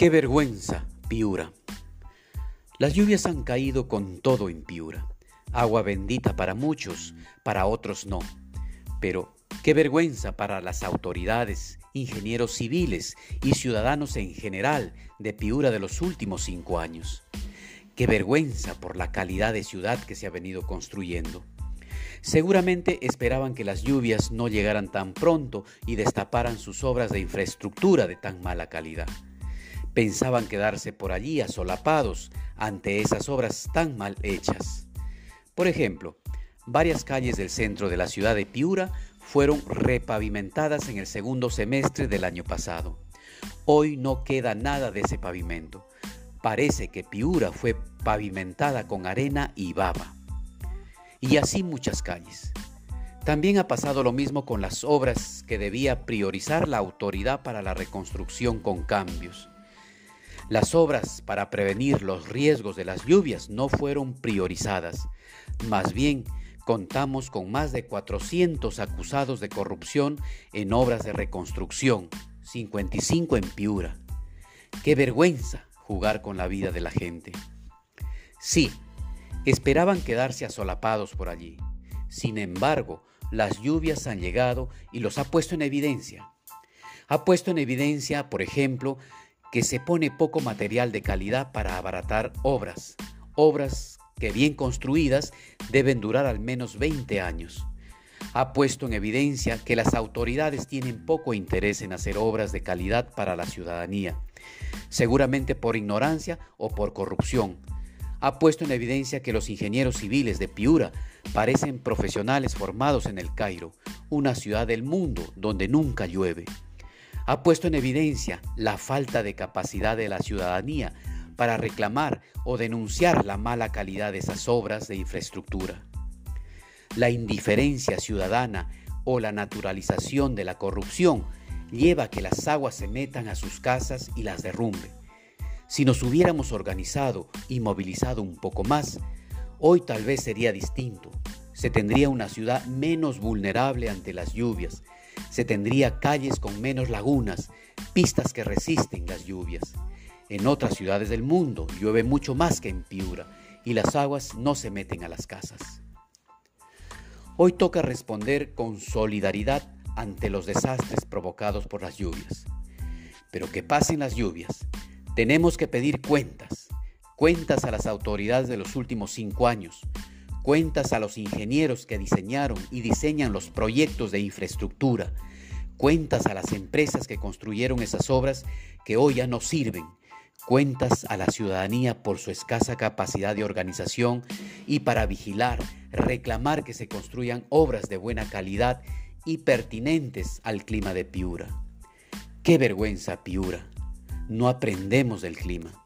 Qué vergüenza, Piura. Las lluvias han caído con todo en Piura. Agua bendita para muchos, para otros no. Pero qué vergüenza para las autoridades, ingenieros civiles y ciudadanos en general de Piura de los últimos cinco años. Qué vergüenza por la calidad de ciudad que se ha venido construyendo. Seguramente esperaban que las lluvias no llegaran tan pronto y destaparan sus obras de infraestructura de tan mala calidad. Pensaban quedarse por allí asolapados ante esas obras tan mal hechas. Por ejemplo, varias calles del centro de la ciudad de Piura fueron repavimentadas en el segundo semestre del año pasado. Hoy no queda nada de ese pavimento. Parece que Piura fue pavimentada con arena y baba. Y así muchas calles. También ha pasado lo mismo con las obras que debía priorizar la autoridad para la reconstrucción con cambios. Las obras para prevenir los riesgos de las lluvias no fueron priorizadas. Más bien, contamos con más de 400 acusados de corrupción en obras de reconstrucción, 55 en Piura. ¡Qué vergüenza jugar con la vida de la gente! Sí, esperaban quedarse asolapados por allí. Sin embargo, las lluvias han llegado y los ha puesto en evidencia. Ha puesto en evidencia, por ejemplo, que se pone poco material de calidad para abaratar obras, obras que bien construidas deben durar al menos 20 años. Ha puesto en evidencia que las autoridades tienen poco interés en hacer obras de calidad para la ciudadanía, seguramente por ignorancia o por corrupción. Ha puesto en evidencia que los ingenieros civiles de Piura parecen profesionales formados en el Cairo, una ciudad del mundo donde nunca llueve ha puesto en evidencia la falta de capacidad de la ciudadanía para reclamar o denunciar la mala calidad de esas obras de infraestructura. La indiferencia ciudadana o la naturalización de la corrupción lleva a que las aguas se metan a sus casas y las derrumbe. Si nos hubiéramos organizado y movilizado un poco más, hoy tal vez sería distinto. Se tendría una ciudad menos vulnerable ante las lluvias, se tendría calles con menos lagunas, pistas que resisten las lluvias. En otras ciudades del mundo llueve mucho más que en Piura y las aguas no se meten a las casas. Hoy toca responder con solidaridad ante los desastres provocados por las lluvias. Pero que pasen las lluvias, tenemos que pedir cuentas, cuentas a las autoridades de los últimos cinco años, cuentas a los ingenieros que diseñaron y diseñan los proyectos de infraestructura, cuentas a las empresas que construyeron esas obras que hoy ya no sirven, cuentas a la ciudadanía por su escasa capacidad de organización y para vigilar, reclamar que se construyan obras de buena calidad y pertinentes al clima de Piura. Qué vergüenza, Piura. No aprendemos del clima.